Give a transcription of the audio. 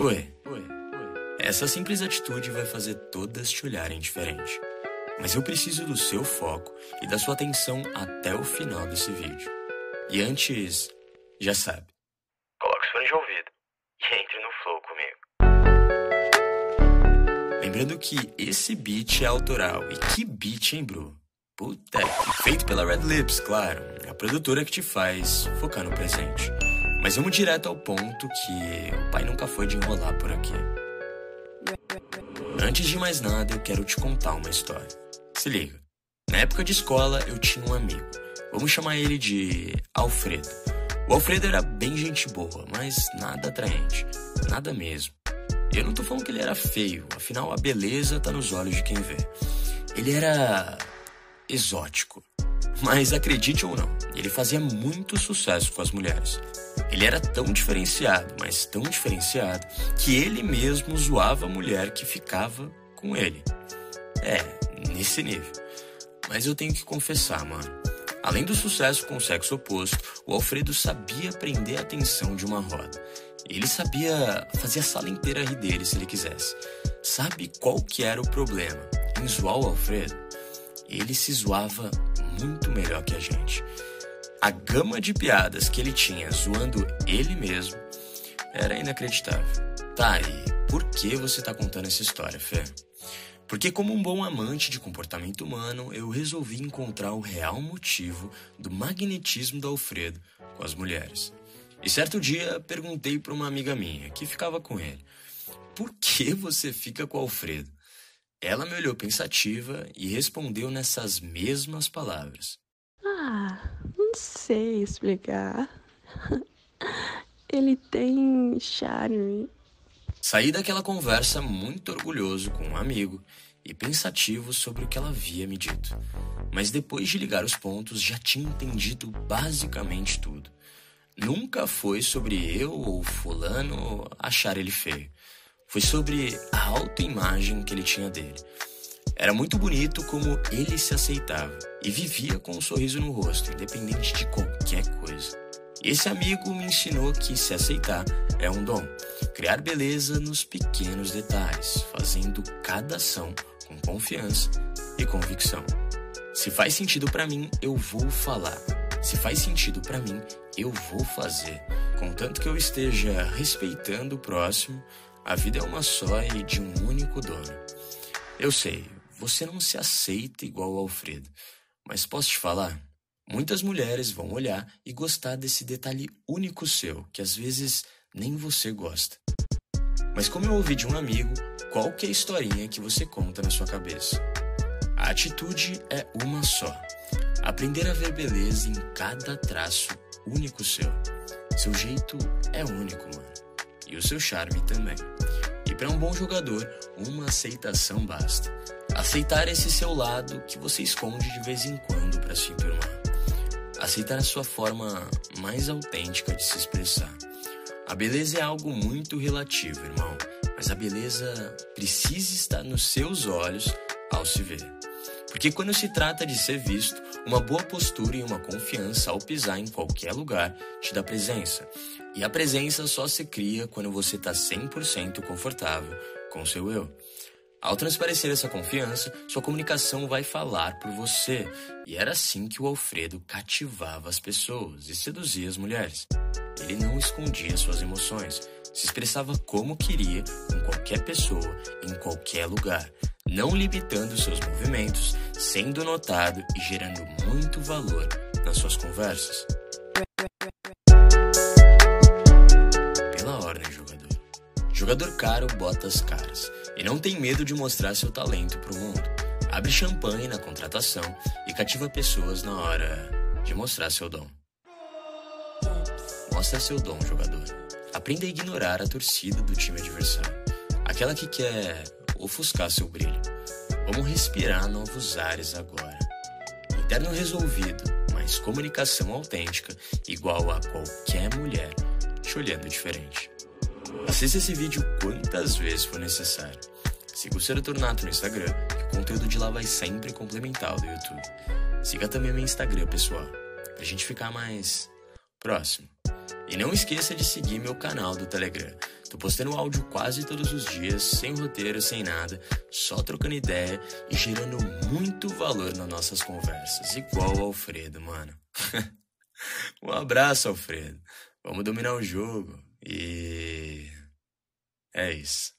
Oi. Essa simples atitude vai fazer todas te olharem diferente. Mas eu preciso do seu foco e da sua atenção até o final desse vídeo. E antes, já sabe. Coloque os fones de ouvido e entre no flow comigo. Lembrando que esse beat é autoral. E que beat, hein, bro? Puta, feito pela Red Lips, claro. A produtora que te faz focar no presente. Mas vamos direto ao ponto que o pai nunca foi de enrolar por aqui. Antes de mais nada, eu quero te contar uma história. Se liga. Na época de escola, eu tinha um amigo. Vamos chamar ele de Alfredo. O Alfredo era bem gente boa, mas nada atraente. Nada mesmo. Eu não tô falando que ele era feio, afinal a beleza tá nos olhos de quem vê. Ele era exótico. Mas acredite ou não, ele fazia muito sucesso com as mulheres. Ele era tão diferenciado, mas tão diferenciado, que ele mesmo zoava a mulher que ficava com ele. É, nesse nível. Mas eu tenho que confessar, mano. Além do sucesso com o sexo oposto, o Alfredo sabia prender a atenção de uma roda. Ele sabia fazer a sala inteira rir dele se ele quisesse. Sabe qual que era o problema? Em zoar o Alfredo, ele se zoava muito melhor que a gente. A gama de piadas que ele tinha zoando ele mesmo era inacreditável. Tá, e por que você tá contando essa história, Fê? Porque, como um bom amante de comportamento humano, eu resolvi encontrar o real motivo do magnetismo do Alfredo com as mulheres. E certo dia perguntei para uma amiga minha que ficava com ele: Por que você fica com o Alfredo? Ela me olhou pensativa e respondeu nessas mesmas palavras: Ah, não sei explicar. Ele tem charme. Saí daquela conversa muito orgulhoso com um amigo e pensativo sobre o que ela havia me dito. Mas depois de ligar os pontos, já tinha entendido basicamente tudo. Nunca foi sobre eu ou fulano achar ele feio. Foi sobre a autoimagem que ele tinha dele. Era muito bonito como ele se aceitava e vivia com um sorriso no rosto, independente de qualquer coisa. Esse amigo me ensinou que se aceitar é um dom. Criar beleza nos pequenos detalhes, fazendo cada ação com confiança e convicção. Se faz sentido para mim, eu vou falar. Se faz sentido para mim, eu vou fazer. Contanto que eu esteja respeitando o próximo, a vida é uma só e de um único dono. Eu sei, você não se aceita igual ao Alfredo, mas posso te falar? Muitas mulheres vão olhar e gostar desse detalhe único seu, que às vezes nem você gosta. Mas como eu ouvi de um amigo, qual é a historinha que você conta na sua cabeça? A atitude é uma só. Aprender a ver beleza em cada traço único seu. Seu jeito é único, mano. E o seu charme também. E para um bom jogador, uma aceitação basta. Aceitar esse seu lado que você esconde de vez em quando para se enturmar. Aceitar a sua forma mais autêntica de se expressar. A beleza é algo muito relativo, irmão, mas a beleza precisa estar nos seus olhos ao se ver. Porque quando se trata de ser visto, uma boa postura e uma confiança ao pisar em qualquer lugar te dá presença. E a presença só se cria quando você está 100% confortável com o seu eu. Ao transparecer essa confiança, sua comunicação vai falar por você. E era assim que o Alfredo cativava as pessoas e seduzia as mulheres. Ele não escondia suas emoções, se expressava como queria com qualquer pessoa, em qualquer lugar, não limitando seus movimentos, sendo notado e gerando muito valor nas suas conversas. Pela ordem, jogador. Jogador caro bota as caras e não tem medo de mostrar seu talento pro mundo. Abre champanhe na contratação e cativa pessoas na hora de mostrar seu dom. Mostra seu dom, jogador. Aprenda a ignorar a torcida do time adversário. Aquela que quer ofuscar seu brilho. Vamos respirar novos ares agora. Interno resolvido, mas comunicação autêntica, igual a qualquer mulher te olhando diferente. Assista esse vídeo quantas vezes for necessário. Siga o Ser Tornato no Instagram, que o conteúdo de lá vai sempre complementar o do YouTube. Siga também meu Instagram, pessoal, pra gente ficar mais próximo. E não esqueça de seguir meu canal do Telegram. Tô postando áudio quase todos os dias, sem roteiro, sem nada, só trocando ideia e gerando muito valor nas nossas conversas, igual o Alfredo, mano. um abraço, Alfredo. Vamos dominar o jogo e é isso.